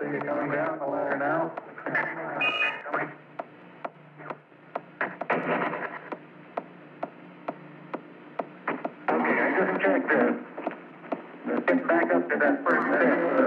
See you coming down the ladder now. Okay, I just checked this. Let's get back up to that first step.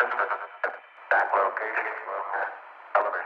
Back location. Elevator.